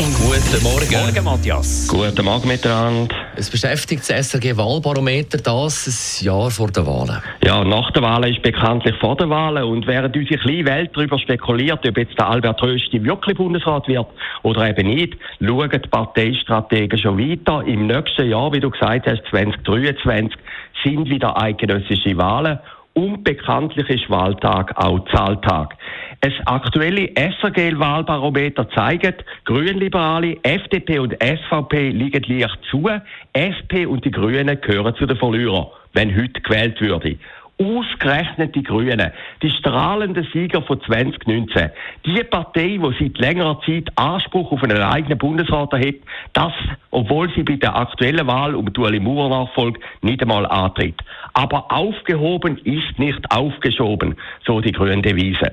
Guten Morgen. Morgen, Matthias. Guten Morgen miteinander. Es beschäftigt das SRG-Wahlbarometer das ein Jahr vor der Wahlen. Ja, nach der Wahl ist bekanntlich vor der Wahl und während unsere kleine Welt darüber spekuliert, ob jetzt der Albert Rösti wirklich Bundesrat wird oder eben nicht, schauen die Parteistrategen schon weiter. Im nächsten Jahr, wie du gesagt hast, 2023, sind wieder eidgenössische Wahlen und bekanntlich ist Wahltag auch Zahltag. Ein aktuelle SRG-Wahlbarometer zeigt, Grünliberale, FDP und SVP liegen leicht zu, SP und die Grünen gehören zu den Verlierern, wenn heute gewählt würde. Ausgerechnet die Grünen, die strahlenden Sieger von 2019. Die Partei, die seit längerer Zeit Anspruch auf einen eigenen Bundesrat hat, das, obwohl sie bei der aktuellen Wahl um die Ueli Mauer nachfolgt, nicht einmal antritt. Aber aufgehoben ist nicht aufgeschoben, so die grüne Devise.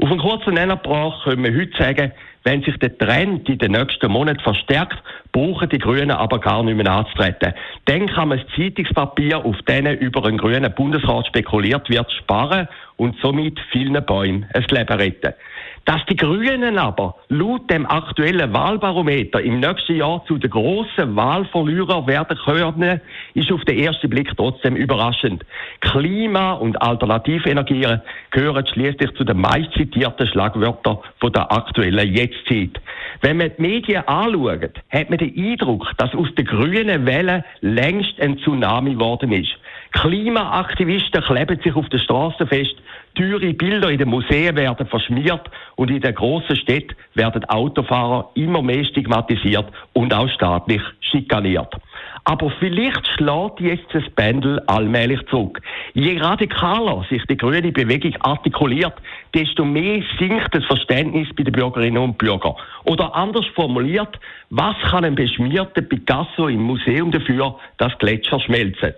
Auf einen kurzen Nenner können wir heute sagen, wenn sich der Trend in den nächsten Monaten verstärkt, brauchen die Grünen aber gar nicht mehr anzutreten. Dann kann man das Zeitungspapier, auf denen über einen grünen Bundesrat spekuliert wird, sparen und somit vielen Bäumen ein Leben retten. Dass die Grünen aber laut dem aktuellen Wahlbarometer im nächsten Jahr zu den grossen Wahlverlierern werden können, ist auf den ersten Blick trotzdem überraschend. Klima- und Alternativenergien gehören schließlich zu den meistzitierten Schlagwörtern der aktuellen Jetztzeit. Wenn man die Medien anschaut, hat man den Eindruck, dass aus den grünen Wellen längst ein Tsunami geworden ist. Klimaaktivisten kleben sich auf den Straßen fest, teure Bilder in den Museen werden verschmiert und in den grossen Städten werden Autofahrer immer mehr stigmatisiert und auch staatlich schikaniert. Aber vielleicht schlägt jetzt das Pendel allmählich zurück. Je radikaler sich die grüne Bewegung artikuliert, desto mehr sinkt das Verständnis bei den Bürgerinnen und Bürgern. Oder anders formuliert, was kann ein beschmierter Picasso im Museum dafür, dass Gletscher schmelzen?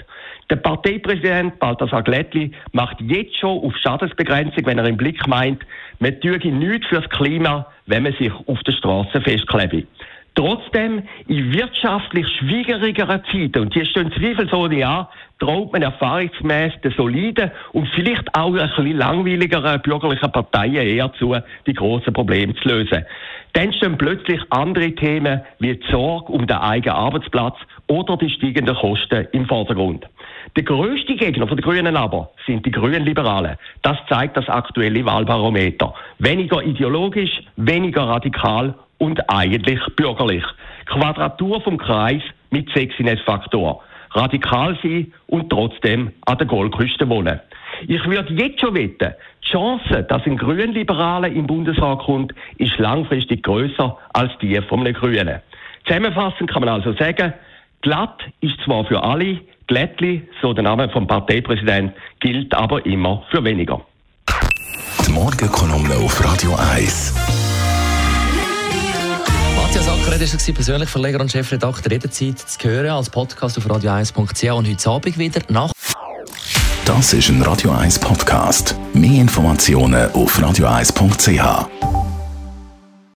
Der Parteipräsident Balthasar Glättli macht jetzt schon auf Schadensbegrenzung, wenn er im Blick meint, man tue nichts fürs Klima, wenn man sich auf der Straße festklebt. Trotzdem, in wirtschaftlich schwierigeren Zeiten, und die stehen zweifelsohne an, traut man erfahrungsgemäß den soliden und vielleicht auch ein bisschen langweiligeren bürgerlichen Parteien eher zu, die grossen Probleme zu lösen. Dann stehen plötzlich andere Themen wie die Sorge um den eigenen Arbeitsplatz oder die steigenden Kosten im Vordergrund. Der größte Gegner der Grünen aber sind die Grünen Liberalen. Das zeigt das aktuelle Wahlbarometer. Weniger ideologisch, weniger radikal und eigentlich bürgerlich. Quadratur vom Kreis mit Sexiness-Faktor. Radikal sein und trotzdem an der Goldküste wohnen. Ich würde jetzt schon wetten, die Chance, dass ein Grünliberaler im Bundesrat kommt, ist langfristig größer als die von einem Grünen. Zusammenfassend kann man also sagen, glatt ist zwar für alle, Glättli, so der Name vom Parteipräsident, gilt aber immer für weniger. Die Morgenkolumne auf Radio 1. Acker war persönlich Verleger und Chefredakteur jederzeit zu hören als Podcast auf radio1.ch und heute Abend wieder nach. Das ist ein Radio 1 Podcast. Mehr Informationen auf radio1.ch.